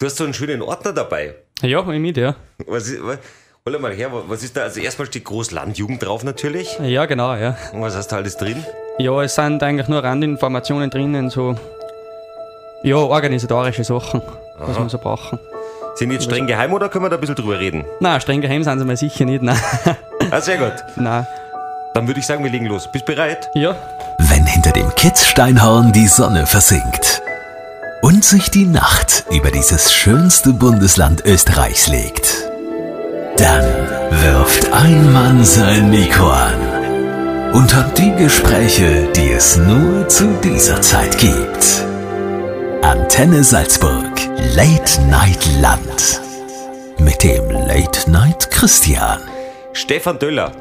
Du hast so einen schönen Ordner dabei. Ja, hab ich mit, ja. Was ist, was, hol mal her, was ist da? Also erstmal steht Großlandjugend drauf natürlich. Ja, genau, ja. Und was hast du alles drin? Ja, es sind eigentlich nur Randinformationen drinnen, so ja, organisatorische Sachen, was Aha. wir so brauchen. Sind die jetzt streng geheim oder können wir da ein bisschen drüber reden? Nein, streng geheim sind sie mal sicher nicht, nein. Ah, sehr gut. nein. Dann würde ich sagen, wir legen los. Bist bereit? Ja, Wenn hinter dem Kitzsteinhorn die Sonne versinkt und sich die Nacht über dieses schönste Bundesland Österreichs legt, dann wirft ein Mann sein Mikro an und hat die Gespräche, die es nur zu dieser Zeit gibt. Antenne Salzburg, Late Night Land. Mit dem Late Night Christian. Stefan Döller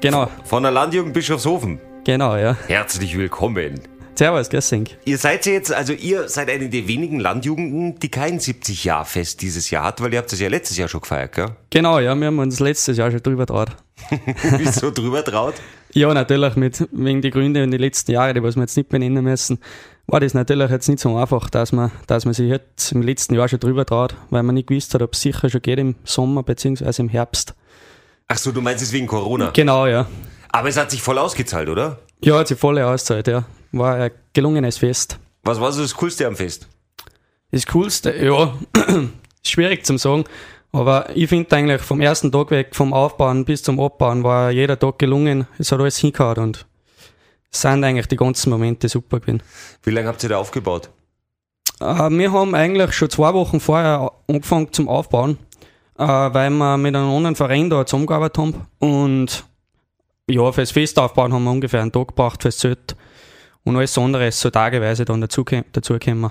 genau, von der Landjugend Bischofshofen. genau, ja. Herzlich willkommen. Servus, Gessing. Ihr seid ja jetzt, also ihr seid eine der wenigen Landjugenden, die kein 70-Jahr-Fest dieses Jahr hat, weil ihr habt das ja letztes Jahr schon gefeiert, gell? Genau, ja, wir haben uns letztes Jahr schon drüber traut. Wieso drüber traut? Ja, natürlich, mit, wegen die Gründe in den letzten Jahren, die was wir jetzt nicht benennen müssen, war das natürlich jetzt nicht so einfach, dass man, dass man sich jetzt im letzten Jahr schon drüber traut, weil man nicht gewusst hat, ob es sicher schon geht im Sommer beziehungsweise im Herbst. Ach so, du meinst es wegen Corona. Genau, ja. Aber es hat sich voll ausgezahlt, oder? Ja, hat sich voll auszahlt, ja. War ein gelungenes Fest. Was war so das Coolste am Fest? Das Coolste, ja, schwierig zum sagen, aber ich finde eigentlich vom ersten Tag weg, vom Aufbauen bis zum Abbauen, war jeder Tag gelungen. Es hat alles hingehauen und es sind eigentlich die ganzen Momente super gewesen. Wie lange habt ihr da aufgebaut? Äh, wir haben eigentlich schon zwei Wochen vorher angefangen zum Aufbauen, äh, weil wir mit einem anderen Verein da zusammengearbeitet haben. Und ja, fürs Fest aufbauen haben wir ungefähr einen Tag gebraucht fürs Zelt. Und alles andere ist so tageweise dann dazu, dazu gekommen.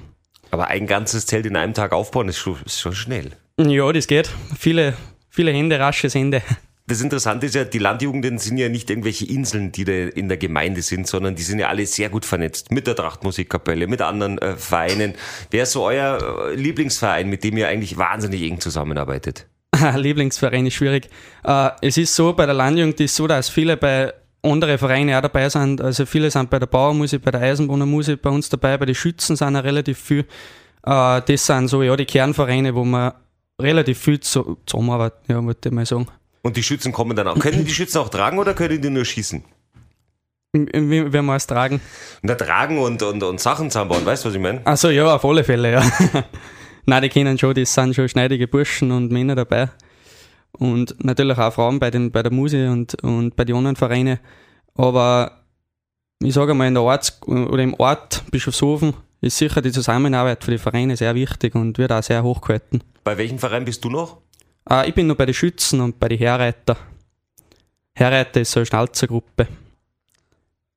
Aber ein ganzes Zelt in einem Tag aufbauen ist schon, ist schon schnell. Ja, das geht. Viele, viele Hände, rasches Ende. Das Interessante ist ja, die Landjugenden sind ja nicht irgendwelche Inseln, die da in der Gemeinde sind, sondern die sind ja alle sehr gut vernetzt. Mit der Trachtmusikkapelle, mit anderen äh, Vereinen. Wer ist so euer äh, Lieblingsverein, mit dem ihr eigentlich wahnsinnig eng zusammenarbeitet? Lieblingsverein ist schwierig. Äh, es ist so, bei der Landjugend ist es so, dass viele bei anderen Vereinen auch dabei sind. Also viele sind bei der Bauermusik, bei der Eisenbahnermusik bei uns dabei, bei den Schützen sind auch relativ viel. Äh, das sind so ja die Kernvereine, wo man relativ viel zu, zusammenarbeiten, ja, würde ich mal sagen. Und die Schützen kommen dann auch. Können die Schützen auch tragen oder können die nur schießen? Wie, wie wir es tragen. Da tragen und, und, und Sachen zusammenbauen, weißt du, was ich meine? Also ja, auf alle Fälle, ja. Nein, die kennen schon, das sind schon schneidige Burschen und Männer dabei. Und natürlich auch Frauen bei, den, bei der Musik und, und bei den anderen Vereinen. Aber ich sage mal, in der Ort oder im Ort Bischofshofen ist sicher die Zusammenarbeit für die Vereine sehr wichtig und wird auch sehr hochgehalten. Bei welchem Verein bist du noch? Äh, ich bin noch bei den Schützen und bei den Herreiter. Herreiter ist so eine Schnalzergruppe.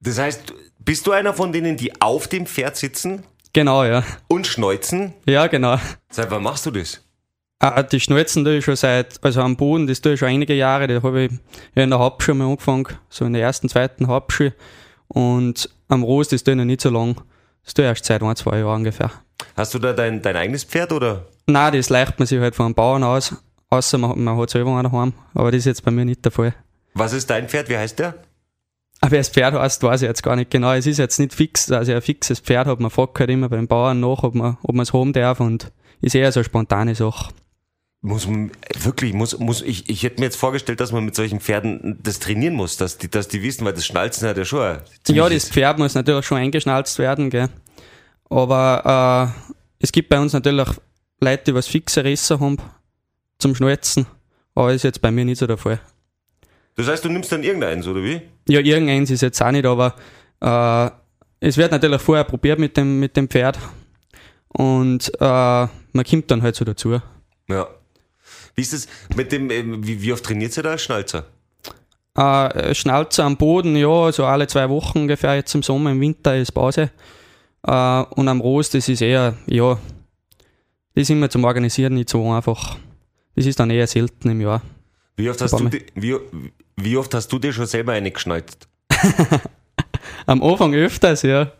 Das heißt, bist du einer von denen, die auf dem Pferd sitzen Genau, ja. und schneuzen? Ja, genau. Seit wann machst du das? Ah, die Schnalzen tue ich schon seit, also am Boden, das tue ich schon einige Jahre, da habe ich ja in der Hauptschule mal angefangen, so in der ersten, zweiten Hauptschule. Und am Rost, das tue ich noch nicht so lang. Das tue ich erst seit ein, zwei Jahren ungefähr. Hast du da dein, dein eigenes Pferd oder? Nein, das leicht man sich halt von einem Bauern aus, außer man, man hat selber einen daheim. Aber das ist jetzt bei mir nicht der Fall. Was ist dein Pferd? Wie heißt der? Aber das Pferd heißt, weiß ich jetzt gar nicht genau. Es ist jetzt nicht fix, also ein fixes Pferd hat man fragt halt immer beim Bauern nach, ob man, ob man es haben darf und ist eher so eine spontane Sache. Muss man, wirklich, muss, muss, ich, ich hätte mir jetzt vorgestellt, dass man mit solchen Pferden das trainieren muss, dass die, dass die wissen, weil das Schnalzen hat ja schon. Ja, das Pferd muss natürlich schon eingeschnalzt werden, gell. Aber äh, es gibt bei uns natürlich Leute, die was fixe Risse haben zum Schnalzen. Aber ist jetzt bei mir nicht so der Fall. Das heißt, du nimmst dann irgendeins, oder wie? Ja, irgendeins ist jetzt auch nicht, aber äh, es wird natürlich vorher probiert mit dem, mit dem Pferd. Und äh, man kommt dann halt so dazu. Ja. Wie ist es mit dem, ähm, wie, wie oft trainiert ihr da als Schnalzer? Äh, Schnauzer am Boden, ja, so alle zwei Wochen ungefähr. Jetzt im Sommer, im Winter ist Pause. Äh, und am Rost, das ist eher, ja, das ist immer zum Organisieren nicht so einfach. Das ist dann eher selten im Jahr. Wie oft hast, du, di- wie, wie oft hast du dir schon selber eine geschnalzt? Am Anfang öfters, ja.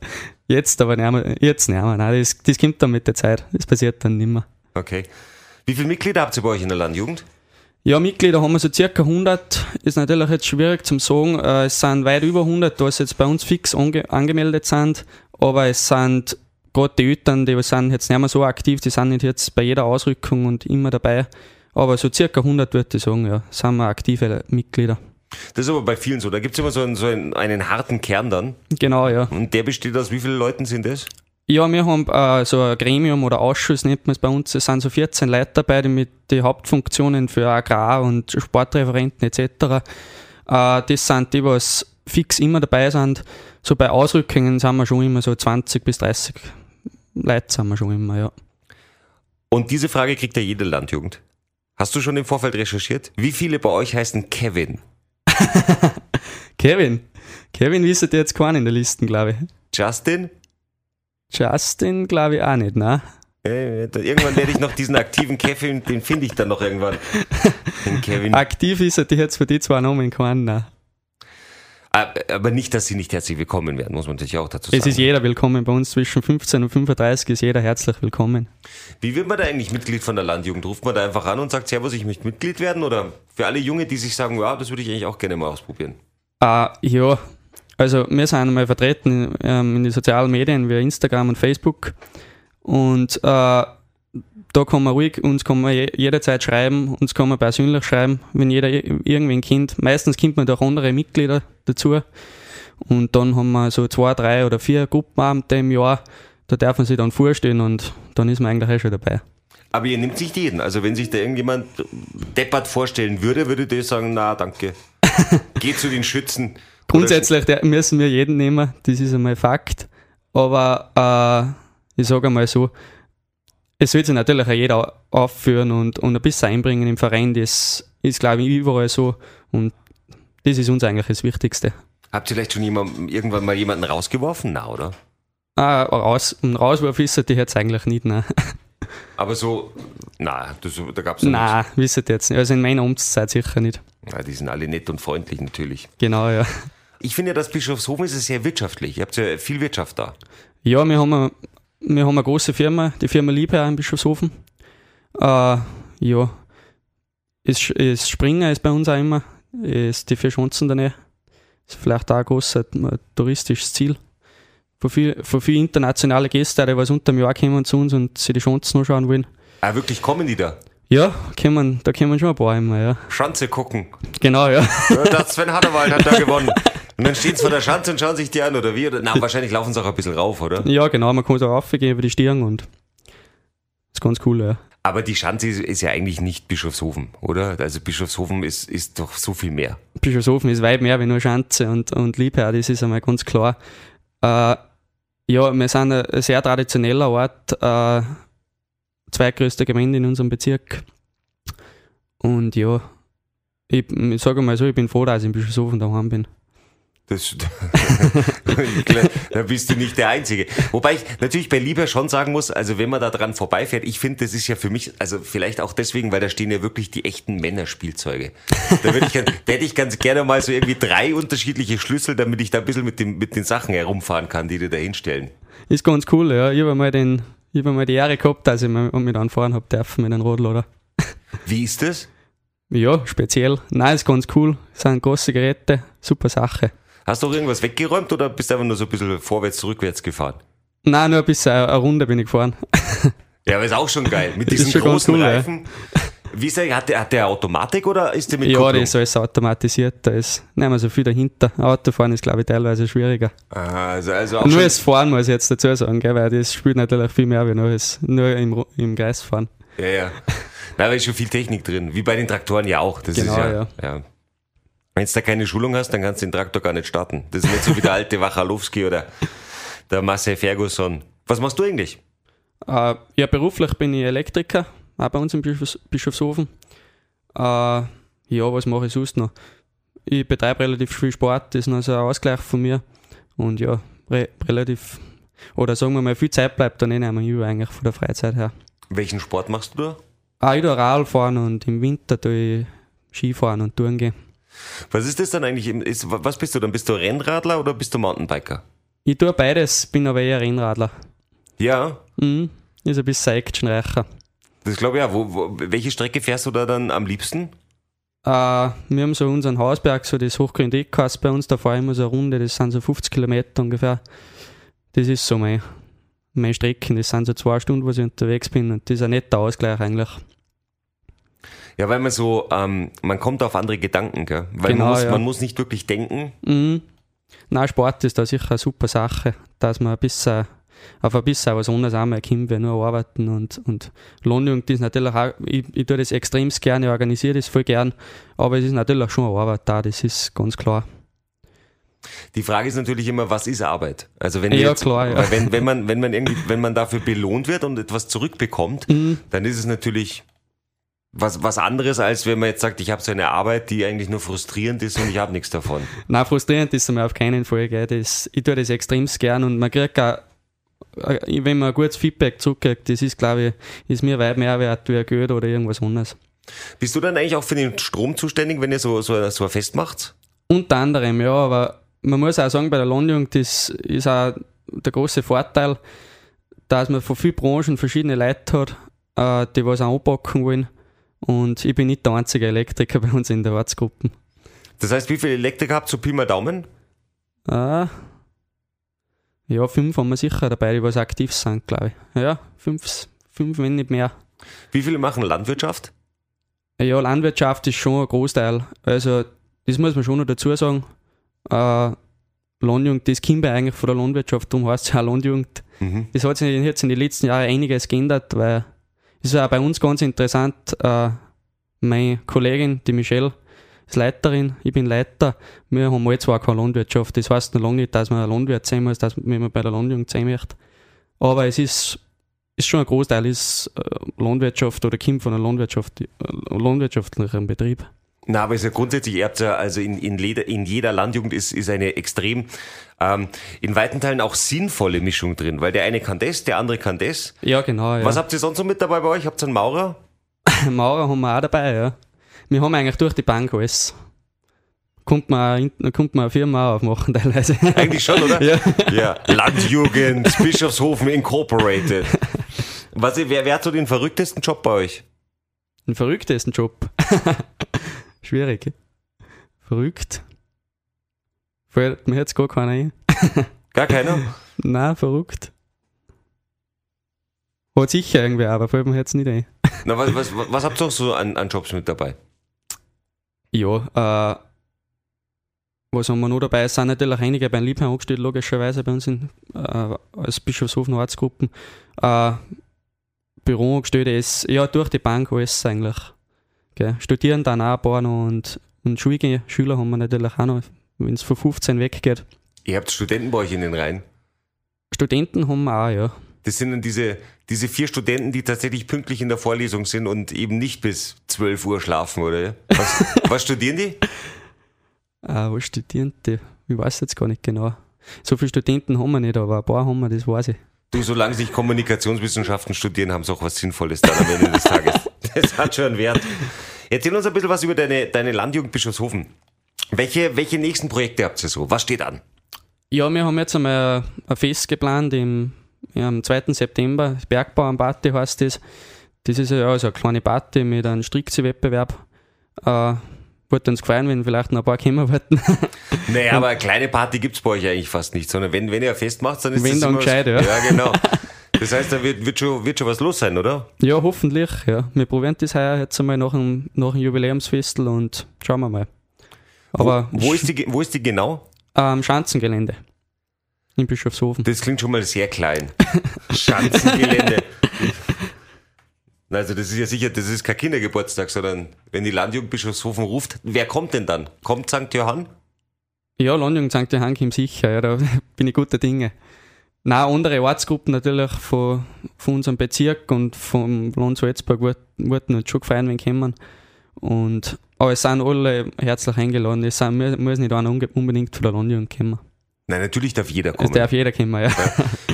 Jetzt aber nicht mehr, jetzt nicht mehr. Nein, das, das kommt dann mit der Zeit. Das passiert dann nicht mehr. Okay. Wie viele Mitglieder habt ihr bei euch in der Landjugend? Ja, Mitglieder haben wir so circa 100. Ist natürlich jetzt schwierig zum sagen. Äh, Es sind weit über 100, da es jetzt bei uns fix ange angemeldet sind. Aber es sind gerade die Eltern, die sind jetzt nicht mehr so aktiv, die sind nicht jetzt bei jeder Ausrückung und immer dabei. Aber so circa 100 würde ich sagen, ja, sind wir aktive Mitglieder. Das ist aber bei vielen so. Da gibt es immer so einen, so einen, einen harten Kern dann. Genau, ja. Und der besteht aus wie vielen Leuten sind das? Ja, wir haben äh, so ein Gremium oder Ausschuss, nennt man es bei uns. Es sind so 14 Leute dabei, die mit den Hauptfunktionen für Agrar- und Sportreferenten etc. Äh, das sind die, was fix immer dabei sind. So bei Ausrückungen sind wir schon immer so 20 bis 30 Leute sind wir schon immer, ja. Und diese Frage kriegt ja jede Landjugend. Hast du schon im Vorfeld recherchiert? Wie viele bei euch heißen Kevin? Kevin. Kevin wisst ihr jetzt keinen in der Liste, glaube ich. Justin? Justin glaube ich auch nicht, ne? Äh, irgendwann werde ich noch diesen aktiven Kevin, den finde ich dann noch irgendwann. Den Kevin. Aktiv ist er jetzt für die zwei Namen keinen, ne? Ah, aber nicht, dass sie nicht herzlich willkommen werden, muss man natürlich auch dazu sagen. Es ist jeder willkommen. Bei uns zwischen 15 und 35 ist jeder herzlich willkommen. Wie wird man da eigentlich Mitglied von der Landjugend? Ruft man da einfach an und sagt, Servus, ich möchte Mitglied werden? Oder für alle Junge, die sich sagen, ja, das würde ich eigentlich auch gerne mal ausprobieren? Uh, ja, also wir sind einmal vertreten ähm, in den sozialen Medien wie Instagram und Facebook. Und äh, da kann man ruhig, uns kann man jederzeit schreiben, uns kann man persönlich schreiben, wenn jeder irgendwie ein Kind, meistens kommt man durch andere Mitglieder dazu. Und dann haben wir so zwei, drei oder vier Gruppenabende im Jahr, da darf man sich dann vorstellen und dann ist man eigentlich auch schon dabei. Aber ihr nehmt nicht jeden. Also wenn sich da irgendjemand deppert vorstellen würde, würde der sagen, na danke. Geh zu den Schützen. Grundsätzlich müssen wir jeden nehmen, das ist einmal Fakt. Aber äh, ich sage einmal so, es wird sich natürlich auch jeder aufführen und, und ein bisschen einbringen im Verein. Das ist, glaube ich, überall so. Und das ist uns eigentlich das Wichtigste. Habt ihr vielleicht schon jemand, irgendwann mal jemanden rausgeworfen? Na, oder? Ah, raus, ein Rauswurf ist die jetzt eigentlich nicht, nein. Aber so, na, da gab es Nein, wisst ihr jetzt nicht. Also in meiner Amtszeit sicher nicht. Ja, die sind alle nett und freundlich natürlich. Genau, ja. Ich finde ja, das Bischofshofen ist sehr wirtschaftlich. Ihr habt ja viel Wirtschaft da. Ja, wir haben wir haben eine große Firma, die Firma Liebherr in Bischofshofen. Äh, ja, ist, ist Springer ist bei uns auch immer, ist die vier Schanzen da Nähe. Ist vielleicht auch ein großes touristisches Ziel. Von vielen viel internationale Gäste, die was unter dem Jahr kommen zu uns und sich die Schanzen anschauen wollen. Ah, wirklich kommen die da? Ja, kommen, da kommen schon ein paar immer, ja. Schanze gucken. Genau, ja. der Sven Hadderwald hat da gewonnen. Und dann stehen sie vor der Schanze und schauen sich die an, oder wie? Na, wahrscheinlich laufen sie auch ein bisschen rauf, oder? Ja, genau, man kann so raufgehen über die Stirn und das ist ganz cool, ja. Aber die Schanze ist, ist, ja eigentlich nicht Bischofshofen, oder? Also Bischofshofen ist, ist doch so viel mehr. Bischofshofen ist weit mehr wie nur Schanze und, und Liebherr, das ist einmal ganz klar. Äh, ja, wir sind ein sehr traditioneller Ort, äh, zweitgrößte Gemeinde in unserem Bezirk. Und ja, ich, ich sage mal so, ich bin froh, dass ich in Bischofshofen daheim bin. Das, da bist du nicht der Einzige. Wobei ich natürlich bei Lieber schon sagen muss, also wenn man da dran vorbeifährt, ich finde, das ist ja für mich, also vielleicht auch deswegen, weil da stehen ja wirklich die echten Männerspielzeuge. Da, ich, da hätte ich ganz gerne mal so irgendwie drei unterschiedliche Schlüssel, damit ich da ein bisschen mit, dem, mit den Sachen herumfahren kann, die dir da hinstellen. Ist ganz cool, ja. Ich habe mal, den, ich hab mal die Ehre gehabt, dass ich mit anfahren habe dürfen mit einem Radlader. Wie ist das? Ja, speziell. Nein, ist ganz cool. Das sind große Geräte, super Sache. Hast du auch irgendwas weggeräumt oder bist du einfach nur so ein bisschen vorwärts, rückwärts gefahren? Nein, nur ein bisschen eine Runde bin ich gefahren. Ja, aber ist auch schon geil. Mit diesen großen cool, Reifen. Ja. Wie ist der, hat der, hat der Automatik oder ist der mit Ja, Kupplung? der ist alles automatisiert. Da ist nicht mehr so viel dahinter. Autofahren ist, glaube ich, teilweise schwieriger. Ah, also, also auch nur das Fahren muss ich jetzt dazu sagen, gell, weil das spielt natürlich viel mehr wie nur, das, nur im, im Kreis fahren. Ja, ja. Da ist schon viel Technik drin. Wie bei den Traktoren ja auch. Das genau, ist ja, ja. ja. Wenn du da keine Schulung hast, dann kannst du den Traktor gar nicht starten. Das ist nicht so wie der alte Wachalowski oder der Marcel Ferguson. Was machst du eigentlich? Uh, ja, beruflich bin ich Elektriker, auch bei uns im Bischofs Bischofshofen. Uh, ja, was mache ich sonst noch? Ich betreibe relativ viel Sport, das ist noch so ein Ausgleich von mir. Und ja, re relativ, oder sagen wir mal, viel Zeit bleibt dann eh nicht mehr über eigentlich von der Freizeit her. Welchen Sport machst du da? Ah, ich tue Radfahren und im Winter tue ich Skifahren und Touren gehen. Was ist das dann eigentlich? Ist, was bist du dann? Bist du Rennradler oder bist du Mountainbiker? Ich tue beides, bin aber eher Rennradler. Ja? Mhm, ist ein bisschen actionreicher. Das glaube ich ja. Wo, wo, welche Strecke fährst du da dann am liebsten? Uh, wir haben so unseren Hausberg, so das Hochgrund Eckhaus bei uns, da fahre ich immer so eine Runde, das sind so 50 Kilometer ungefähr. Das ist so mein, meine Strecken, das sind so zwei Stunden, wo ich unterwegs bin und das ist ein netter Ausgleich eigentlich. Ja, weil man so, ähm, man kommt auf andere Gedanken, gell? Weil Genau, man, muss, ja. man muss nicht wirklich denken. Mhm. Nein, Sport ist da sicher eine super Sache, dass man ein bisschen auf ein bisschen was anderes einmal kommt, wie nur arbeiten und, und Lohnjugend ist natürlich auch, ich, ich tue das extrem gerne, ich organisiere das voll gern, aber es ist natürlich schon eine Arbeit da, das ist ganz klar. Die Frage ist natürlich immer, was ist Arbeit? Also wenn Ja, jetzt, klar, ja. wenn, wenn man, wenn man irgendwie, wenn man dafür belohnt wird und etwas zurückbekommt, Mhm. dann ist es natürlich was, was anderes, als wenn man jetzt sagt, ich habe so eine Arbeit, die eigentlich nur frustrierend ist und ich habe nichts davon. Nein, frustrierend ist es mir auf keinen Fall. Gell. Das, ich tue das extrem gern und man kriegt auch, äh, wenn man ein gutes Feedback zurückkriegt, das ist, glaube ich, ist mir weit mehr wert wie ein Geld oder irgendwas anderes. Bist du dann eigentlich auch für den Strom zuständig, wenn ihr so, so, so ein Fest macht? Unter anderem, ja, aber man muss auch sagen, bei der Landjugend, das ist auch der große Vorteil, dass man von vielen Branchen verschiedene Leute hat, äh, die was auch anpacken wollen. Und ich bin nicht der einzige Elektriker bei uns in der Ortsgruppe. Das heißt, wie viele Elektriker habt ihr, so Pi mal Daumen? Äh, ja, fünf haben wir sicher dabei, die was aktiv sind, glaube ich. Ja, fünf, fünf, wenn nicht mehr. Wie viele machen Landwirtschaft? Ja, Landwirtschaft ist schon ein Großteil. Also, das muss man schon noch dazu sagen. Äh, Landjugend, das kommt ja eigentlich von der Landwirtschaft, darum heißt es ja auch Landjugend. Mhm. Das hat sich jetzt in den letzten Jahren einiges geändert, weil ist auch bei uns ganz interessant. Äh, meine Kollegin, die Michelle, ist Leiterin, ich bin Leiter. Wir haben alle zwar keine Landwirtschaft. Das heißt noch lange nicht, dass man Landwirt sein muss, dass man, bei der Landjugend sein möchte. Aber es ist, ist schon ein Großteil ist äh, Landwirtschaft oder kommt von einem Landwirtschaft, äh, landwirtschaftlichen Betrieb. Na, aber ist ja grundsätzlich, ihr habt ja, also in, in, Leder, in jeder Landjugend ist, ist eine extrem, ähm, in weiten Teilen auch sinnvolle Mischung drin, weil der eine kann das, der andere kann das. Ja, genau. Ja. Was habt ihr sonst noch mit dabei bei euch? Habt ihr einen Maurer? Maurer haben wir auch dabei, ja. Wir haben eigentlich durch die Bank alles. Kommt man, kommt man eine Firma aufmachen teilweise. Eigentlich schon, oder? Ja. ja. Landjugend, Bischofshofen Incorporated. Was, wer, wer hat so den verrücktesten Job bei euch? Ein verrücktesten Job. Schwierig. Verrückt. Fällt mir jetzt gar keiner ein. Gar keiner? Nein, verrückt. Hat sicher irgendwie, aber fällt mir jetzt nicht ein. Na, was, was, was habt ihr noch so an, an Jobs mit dabei? Ja, äh, was haben wir noch dabei? Es sind natürlich einige beim Liebherr angestellt, logischerweise bei uns in, äh, als Bischofshofen Ortsgruppen. Äh, Büroangestellte ist, ja, durch die Bank alles eigentlich. Gell. Studieren dann auch ein paar noch und, und Schulge Schüler haben wir natürlich auch noch, wenn es von 15 weggeht. Ihr habt Studenten bei euch in den Reihen. Studenten haben wir auch, ja. Das sind dann diese, diese vier Studenten, die tatsächlich pünktlich in der Vorlesung sind und eben nicht bis 12 Uhr schlafen, oder? Was, was studieren die? Äh, was studieren die? Ich weiß jetzt gar nicht genau. So viele Studenten haben wir nicht, aber ein paar haben wir, das weiß ich. Du, solange sie Kommunikationswissenschaften studieren, haben sie auch was Sinnvolles dann am Ende des Tages. Das hat schon einen Wert. Erzähl uns ein bisschen was über deine, deine Landjugend Bischofshofen. Welche, welche nächsten Projekte habt ihr so? Was steht an? Ja, wir haben jetzt einmal ein Fest geplant im, ja, am 2. September. Bergbau am Party heißt das. Das ist ja also eine kleine Party mit einem Strickzi-Wettbewerb. Äh, würde uns gefallen, wenn vielleicht noch ein paar kommen wollten. Naja, aber eine kleine Party gibt's bei euch eigentlich fast nicht, sondern wenn, wenn ihr ein Fest macht, dann ist Wenn, das dann gescheit, ja. ja. genau. Das heißt, da wird, wird, schon, wird schon was los sein, oder? ja, hoffentlich. Ja. Wir probieren das heuer jetzt einmal nach dem, nach dem Jubiläumsfestel und schauen wir mal. Aber wo, wo, ist die, wo ist die genau? am Schanzengelände in Bischofshofen. Das klingt schon mal sehr klein. Schanzengelände. Also das ist ja sicher, das ist kein Kindergeburtstag, sondern wenn die Landjugend Bischofshofen ruft, wer kommt denn dann? Kommt St. Johann? Ja, Landjugend St. Johann kommt sicher, ja, da bin ich guter Dinge. Na, andere Ortsgruppen natürlich von, von unserem Bezirk und vom Land Salzburg wurden uns schon gefeiert, wenn kommen. Und, aber es sind alle herzlich eingeladen. Es sind, mu- muss nicht einer unbedingt von der Landjugend kommen. Nein, natürlich darf jeder Es kommen. darf jeder kommen, ja.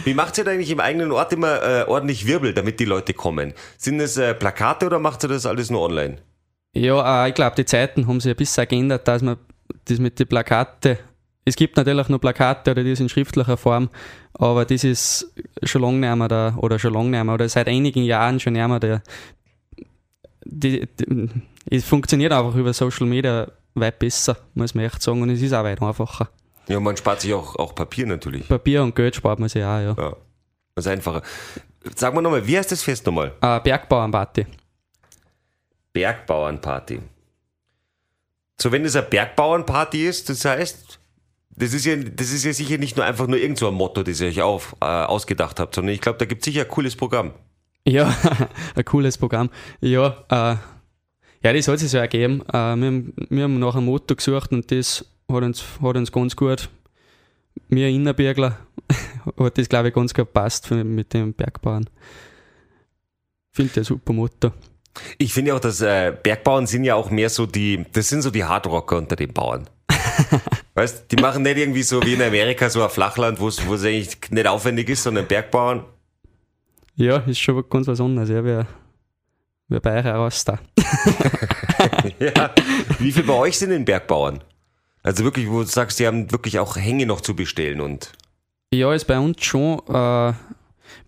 Wie macht ihr da eigentlich im eigenen Ort immer äh, ordentlich Wirbel, damit die Leute kommen? Sind es äh, Plakate oder macht ihr das alles nur online? Ja, äh, ich glaube, die Zeiten haben sich ein bisschen geändert, dass man das mit den Plakate. Es gibt natürlich noch Plakate oder die sind in schriftlicher Form, aber das ist schon lange nicht mehr da, oder schon lange nicht mehr, oder seit einigen Jahren schon nicht mehr der. Die, die, es funktioniert einfach über Social Media weit besser, muss man echt sagen, und es ist auch weit einfacher. Ja, man spart sich auch, auch Papier natürlich. Papier und Geld spart man sich auch, ja. Ja. Das ist einfacher. Sag mal nochmal, wie heißt das Fest nochmal? Äh, Bergbauernparty. Bergbauernparty. So, wenn das eine Bergbauernparty ist, das heißt, das ist ja, das ist ja sicher nicht nur einfach nur irgend so ein Motto, das ihr euch auf, äh, ausgedacht habt, sondern ich glaube, da gibt es sicher ein cooles Programm. Ja, ein cooles Programm. Ja, äh, ja, das hat sich so ergeben. Äh, wir, haben, wir haben nach einem Motto gesucht und das hat uns, hat uns ganz gut, mir Innerbergler, hat das glaube ich ganz gut passt mit dem Bergbauern. Finde ich ein super Motto. Ich finde auch, dass äh, Bergbauern sind ja auch mehr so die, das sind so die Hardrocker unter den Bauern. weißt, die machen nicht irgendwie so wie in Amerika so ein Flachland, wo es eigentlich nicht aufwendig ist, sondern Bergbauern. Ja, ist schon ganz was anderes. Ja, wir, wir bei euch heraus da. ja. Wie viel bei euch sind denn Bergbauern? Also wirklich, wo du sagst, die haben wirklich auch Hänge noch zu bestellen und. Ja, ist bei uns schon, äh,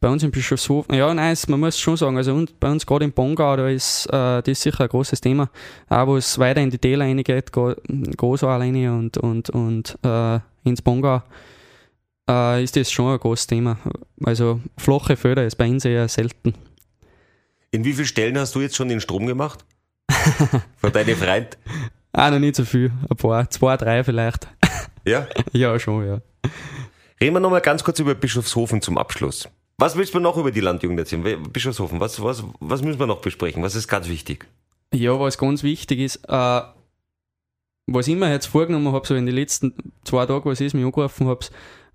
bei uns im Bischofshofen, ja, nein, man muss schon sagen, also bei uns gerade im Bongau, da ist äh, das ist sicher ein großes Thema. Auch wo es weiter in die Täler reingeht, Großaal rein und, und, und äh, ins Bongau, äh, ist das schon ein großes Thema. Also flache Föder ist bei uns eher selten. In wie vielen Stellen hast du jetzt schon den Strom gemacht? Von deinem Freund? Ah, noch nicht so viel. Ein paar, zwei, drei vielleicht. Ja? ja, schon, ja. Reden wir nochmal ganz kurz über Bischofshofen zum Abschluss. Was willst du noch über die Landjugend erzählen? Bischofshofen, was, was, was müssen wir noch besprechen? Was ist ganz wichtig? Ja, was ganz wichtig ist, äh, was ich mir jetzt vorgenommen habe, so in den letzten zwei Tagen, was ich mich angerufen habe,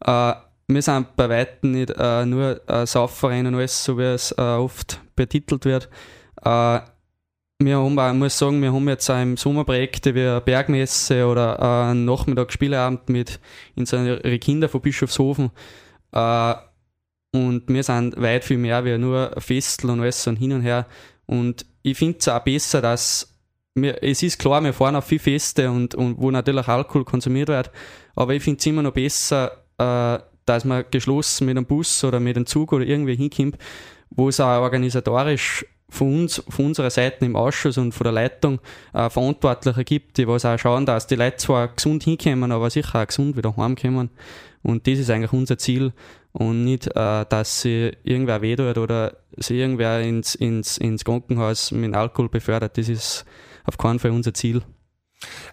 äh, wir sind bei Weitem nicht äh, nur ein Saufverein und alles, so wie es äh, oft betitelt wird. Äh, wir haben ich muss sagen, wir haben jetzt auch im Sommer Projekte wie eine Bergmesse oder äh, einen Nachmittag Spieleabend mit unseren Kindern von Bischofshofen. Äh, und wir sind weit viel mehr wie nur Festel und alles und hin und her. Und ich finde es auch besser, dass wir, es ist klar, wir fahren auf viele Feste und, und wo natürlich Alkohol konsumiert wird, aber ich finde es immer noch besser, äh, dass man geschlossen mit einem Bus oder mit einem Zug oder irgendwie hinkommt, wo es auch organisatorisch von uns, von unserer Seite im Ausschuss und von der Leitung äh, Verantwortliche gibt, die was auch schauen, dass die Leute zwar gesund hinkommen, aber sicher auch gesund wieder heimkommen. Und das ist eigentlich unser Ziel und nicht, äh, dass sie irgendwer weh tut oder sie irgendwer ins, ins, ins Krankenhaus mit Alkohol befördert. Das ist auf keinen Fall unser Ziel.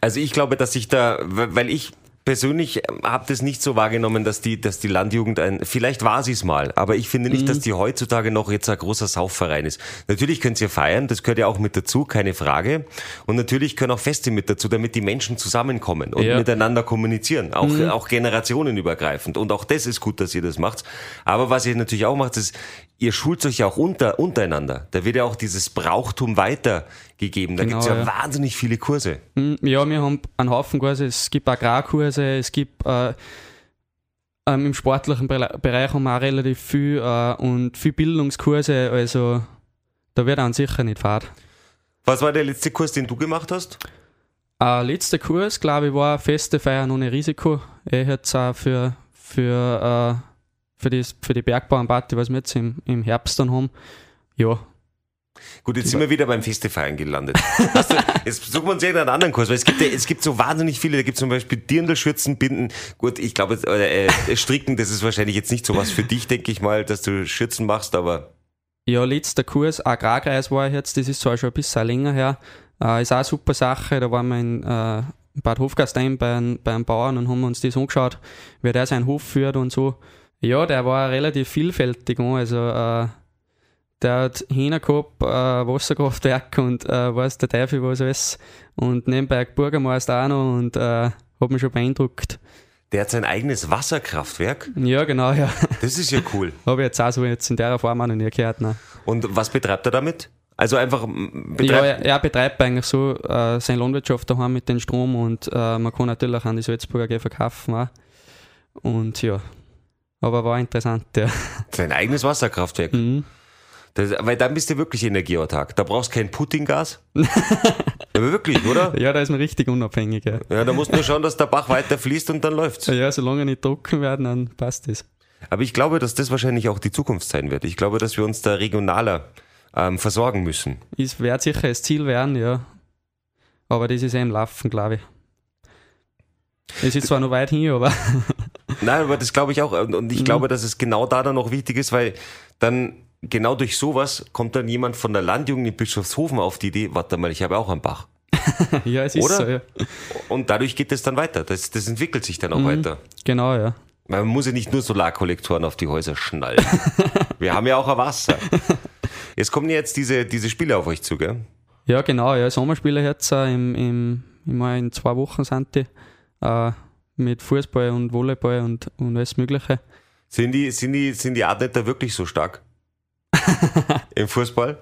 Also ich glaube, dass ich da, weil ich persönlich ähm, habe das nicht so wahrgenommen, dass die, dass die Landjugend ein, vielleicht war sie es mal, aber ich finde nicht, mhm. dass die heutzutage noch jetzt ein großer Saufverein ist. Natürlich könnt ihr feiern, das gehört ja auch mit dazu, keine Frage. Und natürlich können auch Feste mit dazu, damit die Menschen zusammenkommen und ja. miteinander kommunizieren, auch, mhm. auch generationenübergreifend. Und auch das ist gut, dass ihr das macht. Aber was ihr natürlich auch macht, ist, ihr schult euch ja auch unter, untereinander. Da wird ja auch dieses Brauchtum weitergegeben. Da genau, gibt es ja, ja, wahnsinnig viele Kurse. Hm, ja, wir haben einen Haufen Kurse. Es gibt Agrarkurse, es gibt äh, ähm, im sportlichen Bereich haben wir auch relativ viel äh, und viel Bildungskurse. Also da wird an sicher nicht fad. Was war der letzte Kurs, den du gemacht hast? Äh, letzter Kurs, glaube ich, war Feste feiern ohne Risiko. Er hat es auch für, für äh, für, das, für die Bergbauernparty, was wir jetzt im, im Herbst dann haben. Ja. Gut, jetzt sind wir wieder beim Festefeiern gelandet. du, jetzt suchen wir uns irgendeinen anderen Kurs, weil es gibt, ja, es gibt so wahnsinnig viele. Da gibt es zum Beispiel Dirndlschürzen, Binden. Gut, ich glaube, äh, äh, Stricken, das ist wahrscheinlich jetzt nicht so was für dich, denke ich mal, dass du Schürzen machst, aber. Ja, letzter Kurs, Agrarkreis war ich jetzt, das ist zwar schon ein bisschen länger her. Äh, ist auch eine super Sache. Da waren wir in äh, Bad Hofgastein bei, ein, bei einem Bauern und haben uns das angeschaut, wie der seinen Hof führt und so. Ja, der war relativ vielfältig. Also, äh, der hat gehabt, äh, Wasserkraftwerk und äh, weiß der Teufel was alles. Und nebenbei Bürgermeister auch noch und äh, hat mich schon beeindruckt. Der hat sein eigenes Wasserkraftwerk? Ja, genau, ja. Das ist ja cool. Habe ich jetzt auch so jetzt in der Form auch noch nie gehört. Ne. Und was betreibt er damit? Also einfach betreibt Ja, er, er betreibt eigentlich so äh, seine Landwirtschaft daheim mit dem Strom und äh, man kann natürlich an die Salzburger verkaufen auch. Und ja, aber war interessant, ja. Sein eigenes Wasserkraftwerk. Mhm. Das, weil dann bist du wirklich energieautark. Da brauchst du kein Putin-Gas. Aber wirklich, oder? Ja, da ist man richtig unabhängig. Ja, ja da musst du nur schauen, dass der Bach weiter fließt und dann läuft's. Ja, solange nicht trocken werden, dann passt es. Aber ich glaube, dass das wahrscheinlich auch die Zukunft sein wird. Ich glaube, dass wir uns da regionaler ähm, versorgen müssen. Es wird sicher das Ziel werden, ja. Aber das ist eben Laufen, glaube ich. Es ist zwar noch weit hin, aber. Nein, aber das glaube ich auch. Und ich mhm. glaube, dass es genau da dann noch wichtig ist, weil dann genau durch sowas kommt dann jemand von der Landjugend in Bischofshofen auf die Idee, warte mal, ich habe auch einen Bach. ja, es ist Oder? so, ja. Und dadurch geht es dann weiter. Das, das entwickelt sich dann auch mhm, weiter. Genau, ja. Man muss ja nicht nur Solarkollektoren auf die Häuser schnallen. Wir haben ja auch ein Wasser. Jetzt kommen jetzt diese, diese Spiele auf euch zu, gell? Ja, genau, ja. Sommerspiele jetzt äh, im, im, immer in zwei Wochen sind die. Äh, mit Fußball und Volleyball und, und alles Mögliche. Sind die, sind die, sind die Adnetter wirklich so stark? Im Fußball?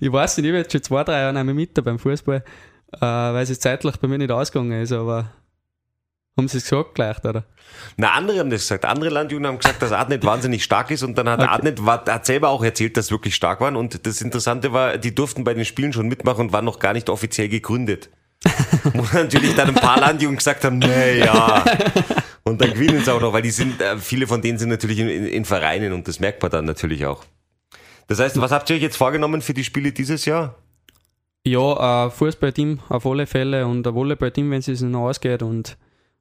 Ich weiß nicht, ich bin jetzt schon zwei, drei Jahre nicht mehr mit beim Fußball, äh, weil es zeitlich bei mir nicht ausgegangen ist, aber haben sie es gesagt gleich, oder? Na, andere haben das gesagt. Andere Landjugend haben gesagt, dass Adnet wahnsinnig stark ist und dann hat okay. Adnet hat selber auch erzählt, dass sie wirklich stark waren und das Interessante war, die durften bei den Spielen schon mitmachen und waren noch gar nicht offiziell gegründet. Wo natürlich dann ein paar Landjugend gesagt haben, naja. Und dann gewinnen sie auch noch, weil die sind, äh, viele von denen sind natürlich in, in, in Vereinen und das merkt man dann natürlich auch. Das heißt, was habt ihr euch jetzt vorgenommen für die Spiele dieses Jahr? Ja, ein Fußballteam auf alle Fälle und ein Volleyballteam, wenn es noch ausgeht. Und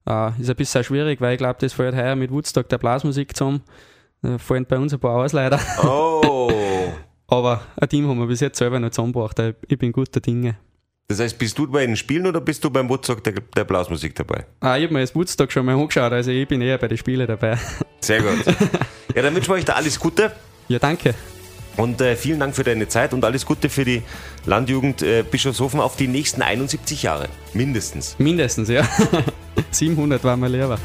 äh, ist ein bisschen schwierig, weil ich glaube, das fällt heuer mit Woodstock der Blasmusik zusammen. Da fallen bei uns ein paar aus leider. Oh! Aber ein Team haben wir bis jetzt selber noch zusammengebracht. Ich bin guter Dinge. Das heißt, bist du bei den Spielen oder bist du beim Woodstock der, der Blasmusik dabei? Ah, ich habe mir das Woodstock schon mal angeschaut, also ich bin eher bei den Spielen dabei. Sehr gut. Ja, dann wünschen wir euch da alles Gute. Ja, danke. Und äh, vielen Dank für deine Zeit und alles Gute für die Landjugend äh, Bischofshofen auf die nächsten 71 Jahre. Mindestens. Mindestens, ja. 700 war mal Lehrer.